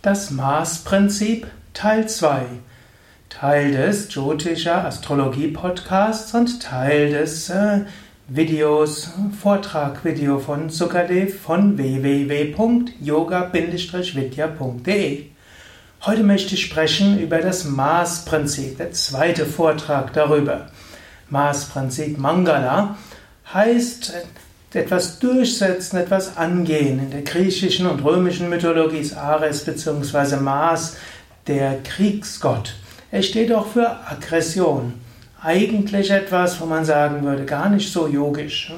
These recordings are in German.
Das Mars-Prinzip Teil 2. Teil des Jyotisha Astrologie Podcasts und Teil des äh, Videos, Vortragvideo von Sukadev von www.yoga-vidya.de. Heute möchte ich sprechen über das Mars-Prinzip, der zweite Vortrag darüber. Mars-Prinzip Mangala heißt etwas durchsetzen, etwas angehen. In der griechischen und römischen Mythologie ist Ares bzw. Mars der Kriegsgott. Er steht auch für Aggression. Eigentlich etwas, wo man sagen würde, gar nicht so yogisch.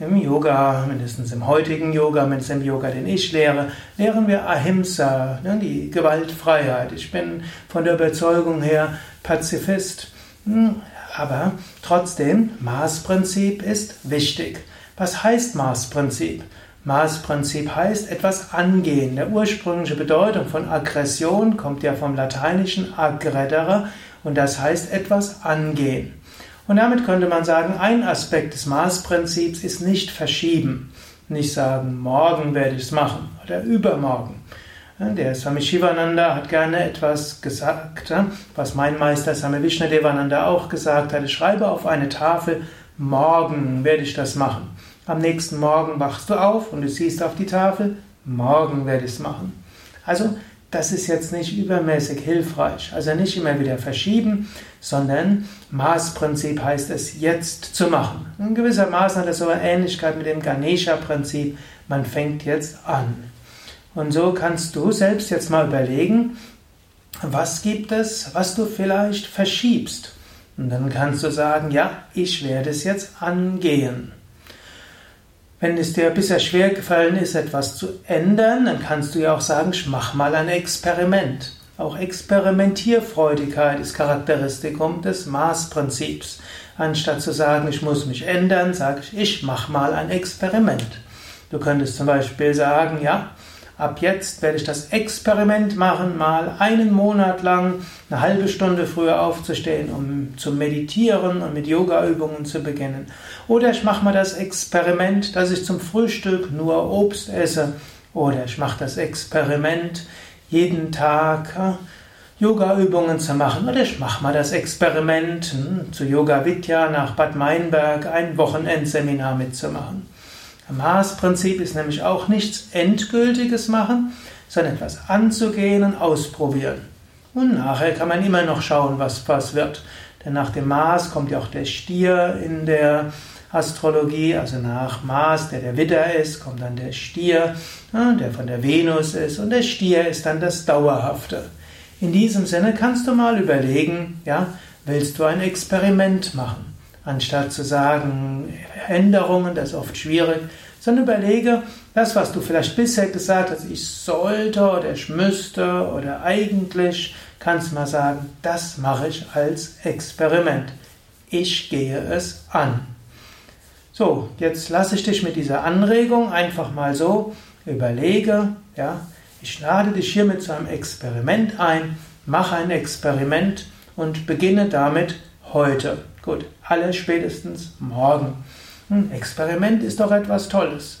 Im Yoga, mindestens im heutigen Yoga, mindestens im Yoga, den ich lehre, lehren wir Ahimsa, ne, die Gewaltfreiheit. Ich bin von der Überzeugung her Pazifist. Hm, aber trotzdem, Maßprinzip ist wichtig. Was heißt Maßprinzip? Maßprinzip heißt etwas angehen. Der ursprüngliche Bedeutung von Aggression kommt ja vom lateinischen aggredere und das heißt etwas angehen. Und damit könnte man sagen, ein Aspekt des Maßprinzips ist nicht verschieben. Nicht sagen, morgen werde ich es machen oder übermorgen. Der Swami Shivananda hat gerne etwas gesagt, was mein Meister Swami Vishnadevananda auch gesagt hat. Ich schreibe auf eine Tafel, morgen werde ich das machen. Am nächsten Morgen wachst du auf und du siehst auf die Tafel, morgen werde ich es machen. Also, das ist jetzt nicht übermäßig hilfreich. Also nicht immer wieder verschieben, sondern Maßprinzip heißt es jetzt zu machen. In gewisser Maße hat das so eine Ähnlichkeit mit dem Ganesha-Prinzip. Man fängt jetzt an. Und so kannst du selbst jetzt mal überlegen, was gibt es, was du vielleicht verschiebst. Und dann kannst du sagen, ja, ich werde es jetzt angehen. Wenn es dir bisher schwer gefallen ist, etwas zu ändern, dann kannst du ja auch sagen, ich mach mal ein Experiment. Auch Experimentierfreudigkeit ist Charakteristikum des Maßprinzips. Anstatt zu sagen, ich muss mich ändern, sage ich, ich mach mal ein Experiment. Du könntest zum Beispiel sagen, ja, Ab jetzt werde ich das Experiment machen, mal einen Monat lang eine halbe Stunde früher aufzustehen, um zu meditieren und mit Yogaübungen zu beginnen. Oder ich mache mal das Experiment, dass ich zum Frühstück nur Obst esse. Oder ich mache das Experiment, jeden Tag äh, Yogaübungen zu machen. Oder ich mache mal das Experiment, hm, zu Yoga Vidya nach Bad Meinberg ein Wochenendseminar mitzumachen. Maßprinzip ist nämlich auch nichts Endgültiges machen, sondern etwas anzugehen und ausprobieren. Und nachher kann man immer noch schauen, was, was wird. Denn nach dem Mars kommt ja auch der Stier in der Astrologie, also nach Mars, der der Widder ist, kommt dann der Stier, der von der Venus ist und der Stier ist dann das Dauerhafte. In diesem Sinne kannst du mal überlegen, ja, willst du ein Experiment machen? Anstatt zu sagen, Änderungen, das ist oft schwierig, sondern überlege, das, was du vielleicht bisher gesagt hast, ich sollte oder ich müsste oder eigentlich, kannst du mal sagen, das mache ich als Experiment. Ich gehe es an. So, jetzt lasse ich dich mit dieser Anregung einfach mal so überlege, ja, ich lade dich hiermit zu einem Experiment ein, mache ein Experiment und beginne damit heute. Gut, alles spätestens morgen. Ein hm, Experiment ist doch etwas Tolles.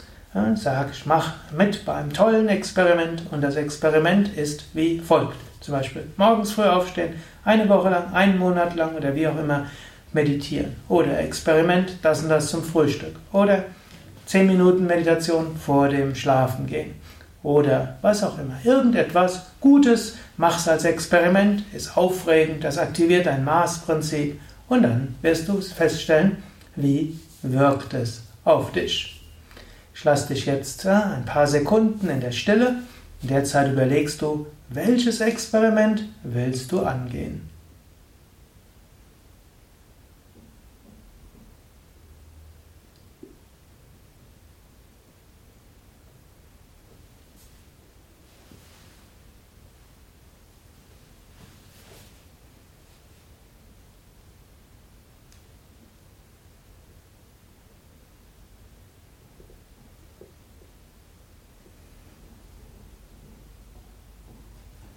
Sag, ich mache mit bei einem tollen Experiment und das Experiment ist wie folgt. Zum Beispiel morgens früh aufstehen, eine Woche lang, einen Monat lang oder wie auch immer meditieren. Oder Experiment, das und das zum Frühstück. Oder 10 Minuten Meditation vor dem Schlafen gehen. Oder was auch immer. Irgendetwas Gutes, mach's als Experiment, ist aufregend, das aktiviert ein Maßprinzip und dann wirst du feststellen, wie wirkt es auf dich. Ich lasse dich jetzt ein paar Sekunden in der Stille. In der Zeit überlegst du, welches Experiment willst du angehen.